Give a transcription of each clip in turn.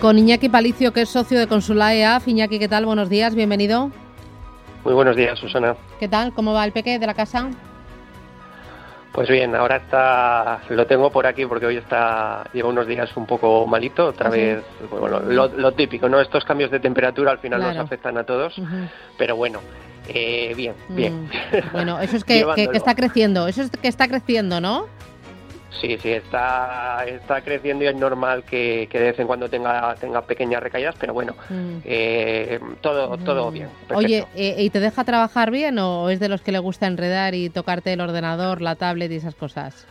Con Iñaki Palicio, que es socio de Consulae EAF. Iñaki, ¿qué tal? Buenos días, bienvenido. Muy buenos días, Susana. ¿Qué tal? ¿Cómo va el peque de la casa? Pues bien, ahora está, lo tengo por aquí porque hoy está, lleva unos días un poco malito, otra ¿Ah, vez, bueno, lo, típico, ¿no? Estos cambios de temperatura al final nos afectan a todos, pero bueno, eh, bien, bien. Mm. Bueno, eso es que, que, está creciendo, eso es que está creciendo, ¿no? Sí, sí, está, está creciendo y es normal que, de vez en cuando tenga, tenga pequeñas recaídas, pero bueno, mm. eh, todo, todo bien. Oye, eh, ¿y te deja trabajar bien o es de los que le gusta enredar y tocarte el ordenador, la tablet y esas cosas?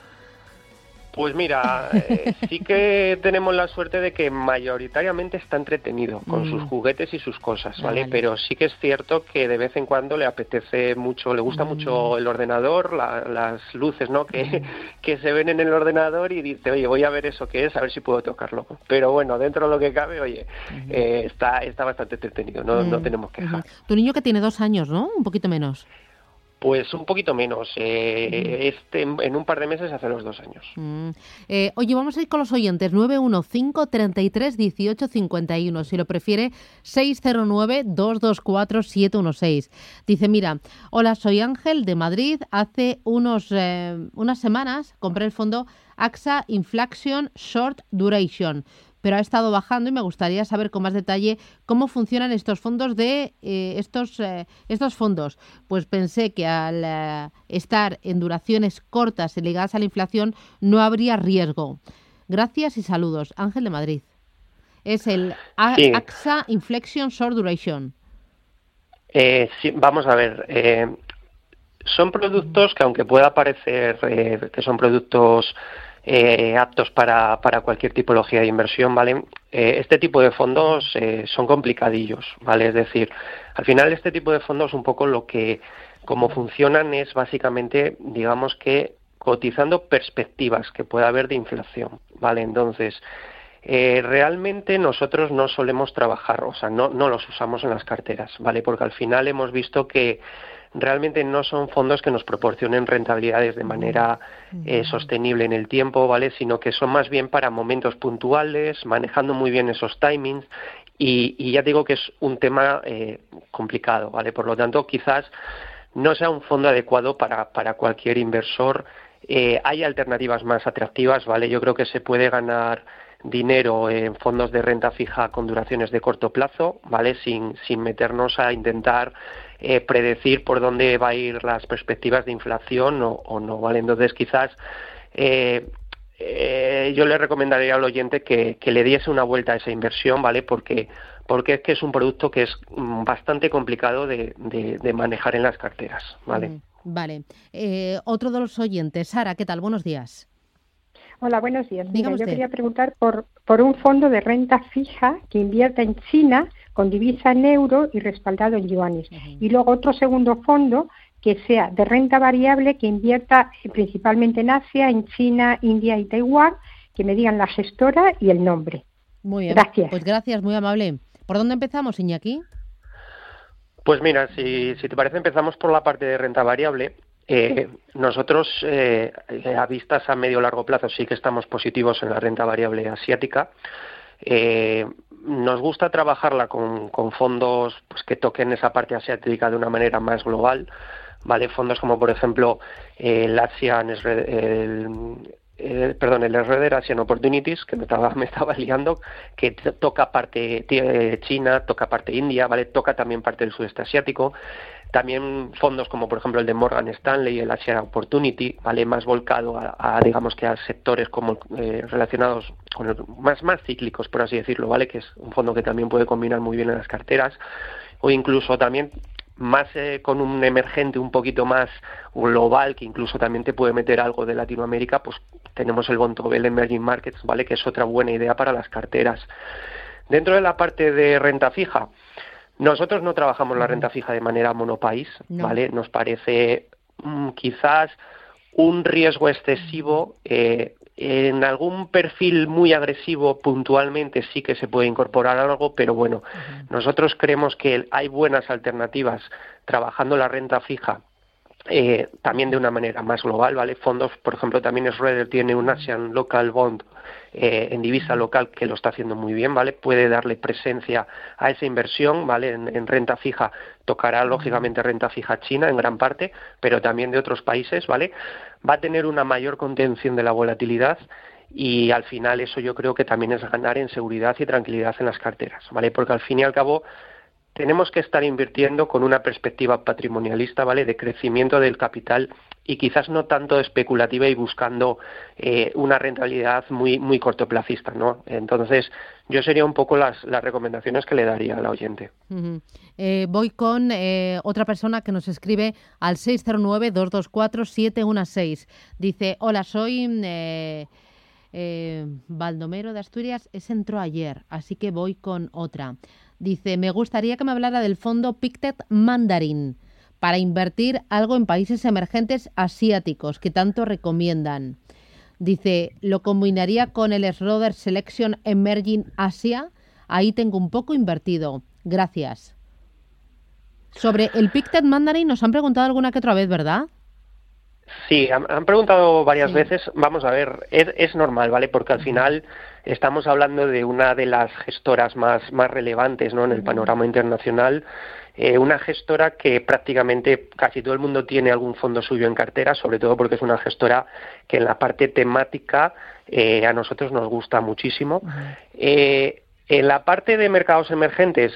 Pues mira, eh, sí que tenemos la suerte de que mayoritariamente está entretenido con sus mm. juguetes y sus cosas, ¿vale? Pero sí que es cierto que de vez en cuando le apetece mucho, le gusta mucho mm. el ordenador, las luces, ¿no? Que, mm. que se ven en el ordenador y dice, oye, voy a ver eso que es, a ver si puedo tocarlo. Pero bueno, dentro de lo que cabe, oye, eh, está, está bastante entretenido, no, no tenemos quejas. Tu niño que tiene dos años, ¿no? Un poquito menos. Pues un poquito menos. Eh, este, en un par de meses hace los dos años. Mm. Eh, oye, vamos a ir con los oyentes. 915 33 18 51. Si lo prefiere, 609 224 716. Dice, mira, hola, soy Ángel de Madrid. Hace unos, eh, unas semanas compré el fondo AXA Inflation Short Duration pero ha estado bajando y me gustaría saber con más detalle cómo funcionan estos fondos de eh, estos eh, estos fondos. Pues pensé que al eh, estar en duraciones cortas y ligadas a la inflación no habría riesgo. Gracias y saludos. Ángel de Madrid. Es el AXA Inflection Short Duration. sí, vamos a ver. son productos que aunque pueda parecer que son productos eh, aptos para, para, cualquier tipología de inversión, ¿vale? Eh, este tipo de fondos eh, son complicadillos, ¿vale? Es decir, al final este tipo de fondos un poco lo que, como funcionan es básicamente, digamos que cotizando perspectivas que pueda haber de inflación, ¿vale? Entonces, realmente nosotros no solemos trabajar, o sea, no, no los usamos en las carteras, ¿vale? Porque al final hemos visto que realmente no son fondos que nos proporcionen rentabilidades de manera eh, sostenible en el tiempo, ¿vale? Sino que son más bien para momentos puntuales, manejando muy bien esos timings y, ya digo que es un tema eh, complicado, ¿vale? Por lo tanto, quizás no sea un fondo adecuado para, para cualquier inversor. Eh, hay alternativas más atractivas, ¿vale? Yo creo que se puede ganar dinero en fondos de renta fija con duraciones de corto plazo, ¿vale? Sin, sin meternos a intentar eh, predecir por dónde va a ir las perspectivas de inflación o, no, ¿vale? Entonces, quizás eh, eh, yo le recomendaría al oyente que, le diese una vuelta a esa inversión, ¿vale? Porque, porque es que es un producto que es mm, bastante complicado de, manejar en las carteras, ¿vale? Mm, vale. otro de los oyentes, Sara, ¿qué tal? Buenos días. Hola, buenos días. yo quería preguntar por, por un fondo de renta fija que invierta en China con divisa en euro y respaldado en yuanes. Y luego otro segundo fondo que sea de renta variable que invierta principalmente en Asia, en China, India y Taiwán, que me digan la gestora y el nombre. Muy bien. Gracias. Pues gracias, muy amable. ¿Por dónde empezamos, Iñaki? Pues mira, si, si te parece, empezamos por la parte de renta variable. Eh, nosotros, eh, a vistas a medio largo plazo, sí que estamos positivos en la renta variable asiática. Eh, nos gusta trabajarla con, fondos pues, que toquen esa parte asiática de una manera más global, ¿vale? Fondos como, por ejemplo, el Asian, el, perdón, el Asian Opportunities, que me estaba, me estaba liando, que toca parte China, toca parte India, ¿vale? Toca también parte del sudeste asiático. También fondos como por ejemplo el de Morgan Stanley, y el Asia Opportunity, vale más volcado a, digamos que a sectores como eh, relacionados con más más cíclicos por así decirlo, vale que es un fondo que también puede combinar muy bien en las carteras o incluso también más eh, con un emergente un poquito más global, que incluso también te puede meter algo de Latinoamérica, pues tenemos el Bontobel Emerging Markets, ¿vale? Que es otra buena idea para las carteras. Dentro de la parte de renta fija, nosotros no trabajamos la renta fija de manera monopaís, ¿vale? Nos parece mm, quizás un riesgo excesivo eh, en algún perfil muy agresivo puntualmente sí que se puede incorporar algo, pero bueno, nosotros creemos que hay buenas alternativas trabajando la renta fija eh, también de una manera más global, ¿vale? Fondos, por ejemplo, también Schroeder tiene un Asian Local Bond eh, en divisa local que lo está haciendo muy bien, ¿vale? Puede darle presencia a esa inversión, ¿vale? En, renta fija tocará lógicamente renta fija china en gran parte, pero también de otros países, ¿vale? Va a tener una mayor contención de la volatilidad y al final eso yo creo que también es ganar en seguridad y tranquilidad en las carteras, ¿vale? Porque al fin y al cabo tenemos que estar invirtiendo con una perspectiva patrimonialista, ¿vale? De crecimiento del capital y quizás no tanto especulativa y buscando eh, una rentabilidad muy muy cortoplacista, ¿no? Entonces, yo sería un poco las, recomendaciones que le daría al oyente. Eh, voy con eh, otra persona que nos escribe al 609-224-716. Dice, hola, soy... Baldomero de Asturias, ese entró ayer, así que voy con otra. Dice, me gustaría que me hablara del fondo Pictet Mandarin para invertir algo en países emergentes asiáticos que tanto recomiendan. Dice, lo combinaría con el Schroeder Selection Emerging Asia. Ahí tengo un poco invertido. Gracias. Sobre el Pictet Mandarin nos han preguntado alguna que otra vez, ¿verdad? Sí, han, preguntado varias veces. Vamos a ver, es, normal, ¿vale? Porque al final estamos hablando de una de las gestoras más, más relevantes ¿no? en el panorama internacional eh, una gestora que prácticamente casi todo el mundo tiene algún fondo suyo en cartera, sobre todo porque es una gestora que en la parte temática eh, a nosotros nos gusta muchísimo. Eh, en la parte de mercados emergentes,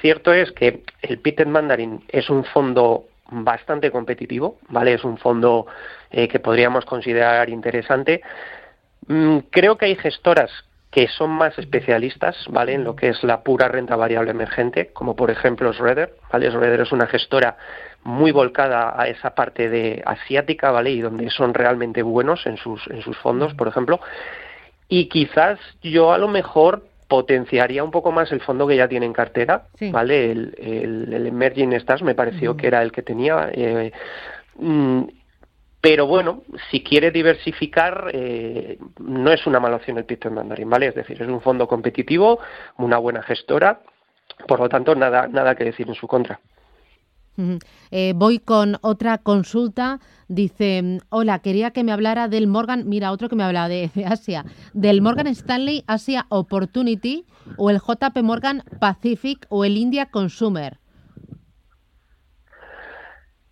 cierto es que el Peter Mandarin es un fondo bastante competitivo, ¿vale? Es un fondo que podríamos considerar interesante. Mm, creo que hay gestoras que son más especialistas, ¿vale? En lo que es la pura renta variable emergente, como por ejemplo Schroeder, ¿vale? Schroeder es una gestora muy volcada a esa parte de asiática, ¿vale? Y donde son realmente buenos en sus, en sus fondos, por ejemplo. Y quizás yo a lo mejor potenciaría un poco más el fondo que ya tiene en cartera, ¿vale? El, el, Emerging Stars me pareció que era el que tenía. Eh, mm, pero bueno, si quiere diversificar, eh, no es una mala opción el Peter Mandarin, ¿vale? Es decir, es un fondo competitivo, una buena gestora, por lo tanto, nada, nada que decir en su contra. Eh, voy con otra consulta. Dice, hola, quería que me hablara del Morgan, mira, otro que me habla de, de, Asia, del Morgan Stanley Asia Opportunity o el JP Morgan Pacific o el India Consumer.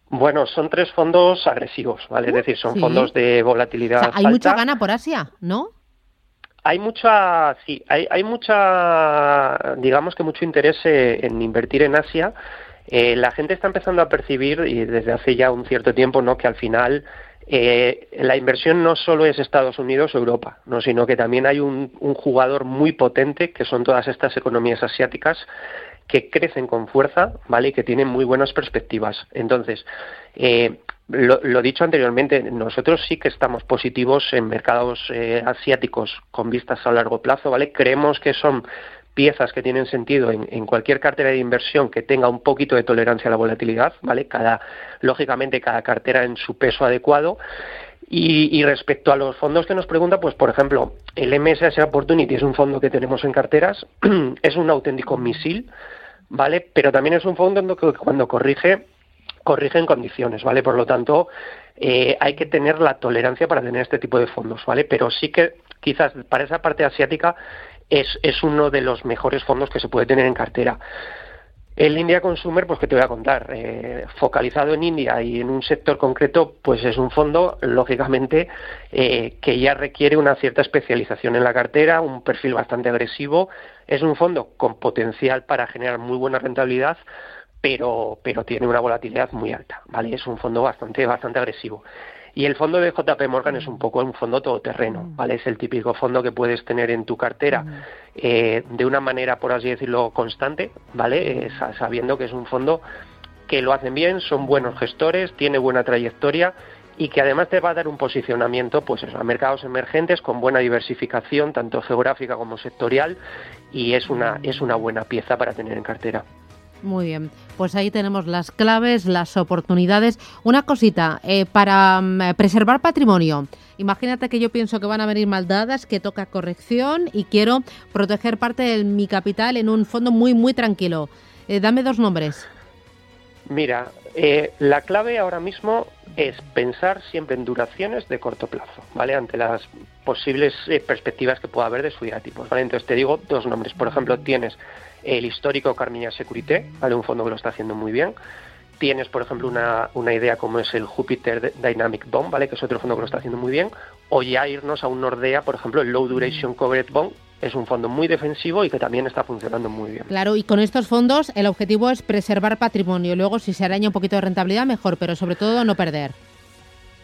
Bueno, son tres fondos agresivos, ¿vale? es uh, decir, son fondos de volatilidad. hay mucha gana por Asia, ¿no? Hay mucha, sí, hay, hay mucha, digamos que mucho interés eh, en invertir en Asia. Eh, la gente está empezando a percibir, y desde hace ya un cierto tiempo, ¿no? que al final eh, la inversión no solo es Estados Unidos o Europa, ¿no? sino que también hay un, jugador muy potente, que son todas estas economías asiáticas, que crecen con fuerza, ¿vale? Y que tienen muy buenas perspectivas. Entonces, eh, lo, dicho anteriormente, nosotros sí que estamos positivos en mercados eh, asiáticos con vistas a largo plazo, ¿vale? Creemos que son piezas que tienen sentido en, en, cualquier cartera de inversión que tenga un poquito de tolerancia a la volatilidad, ¿vale? Cada, lógicamente, cada cartera en su peso adecuado. Y, y, respecto a los fondos que nos pregunta, pues por ejemplo, el MSS Opportunity es un fondo que tenemos en carteras, es un auténtico misil, ¿vale? Pero también es un fondo que cuando corrige, corrige en condiciones, ¿vale? Por lo tanto, eh, hay que tener la tolerancia para tener este tipo de fondos, ¿vale? Pero sí que quizás para esa parte asiática es, es uno de los mejores fondos que se puede tener en cartera. El India Consumer, pues que te voy a contar, eh, focalizado en India y en un sector concreto, pues es un fondo, lógicamente, eh, que ya requiere una cierta especialización en la cartera, un perfil bastante agresivo. Es un fondo con potencial para generar muy buena rentabilidad, pero, pero tiene una volatilidad muy alta, ¿vale? Es un fondo bastante, bastante agresivo. Y el fondo de JP Morgan es un poco un fondo todoterreno, mm. ¿vale? Es el típico fondo que puedes tener en tu cartera mm. eh, de una manera, por así decirlo, constante, ¿vale? Eh, sabiendo que es un fondo que lo hacen bien, son buenos gestores, tiene buena trayectoria y que además te va a dar un posicionamiento pues a mercados emergentes con buena diversificación tanto geográfica como sectorial y es una es una buena pieza para tener en cartera. Muy bien, pues ahí tenemos las claves, las oportunidades. Una cosita, eh, para mm, preservar patrimonio, imagínate que yo pienso que van a venir maldadas, que toca corrección y quiero proteger parte de mi capital en un fondo muy, muy tranquilo. Eh, dame dos nombres. Mira, eh, la clave ahora mismo es pensar siempre en duraciones de corto plazo, ¿vale? Ante las posibles perspectivas que pueda haber de subida de tipos, ¿vale? Entonces te digo dos nombres. Por ejemplo, tienes el histórico Carmina Securité, ¿vale? un fondo que lo está haciendo muy bien. Tienes, por ejemplo, una, una idea como es el Jupiter Dynamic Bond, ¿vale? que es otro fondo que lo está haciendo muy bien. O ya irnos a un Nordea, por ejemplo, el Low Duration Covered Bond, es un fondo muy defensivo y que también está funcionando muy bien. Claro, y con estos fondos el objetivo es preservar patrimonio. Luego, si se araña un poquito de rentabilidad, mejor, pero sobre todo no perder.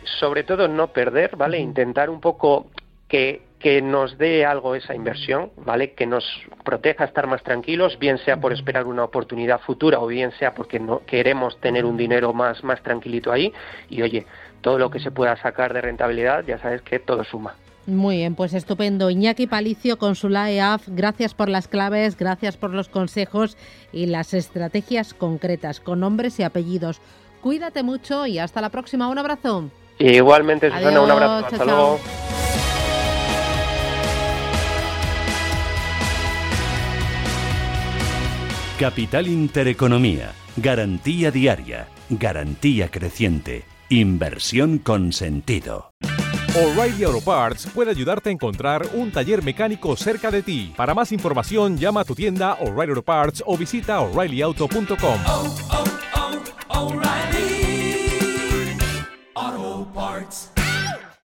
Sobre todo no perder, ¿vale? Intentar un poco que que nos dé algo esa inversión, ¿vale? Que nos proteja estar más tranquilos, bien sea por esperar una oportunidad futura o bien sea porque no queremos tener un dinero más, más tranquilito ahí. Y oye, todo lo que se pueda sacar de rentabilidad, ya sabes que todo suma. Muy bien, pues estupendo. Iñaki Palicio, Consula EAF, gracias por las claves, gracias por los consejos y las estrategias concretas, con nombres y apellidos. Cuídate mucho y hasta la próxima. Un abrazo. Igualmente, Susana, un abrazo. Hasta luego. Capital Intereconomía. Garantía diaria. Garantía creciente. Inversión con sentido. O'Reilly Auto Parts puede ayudarte a encontrar un taller mecánico cerca de ti. Para más información, llama a tu tienda O'Reilly Auto Parts o visita oreillyauto.com.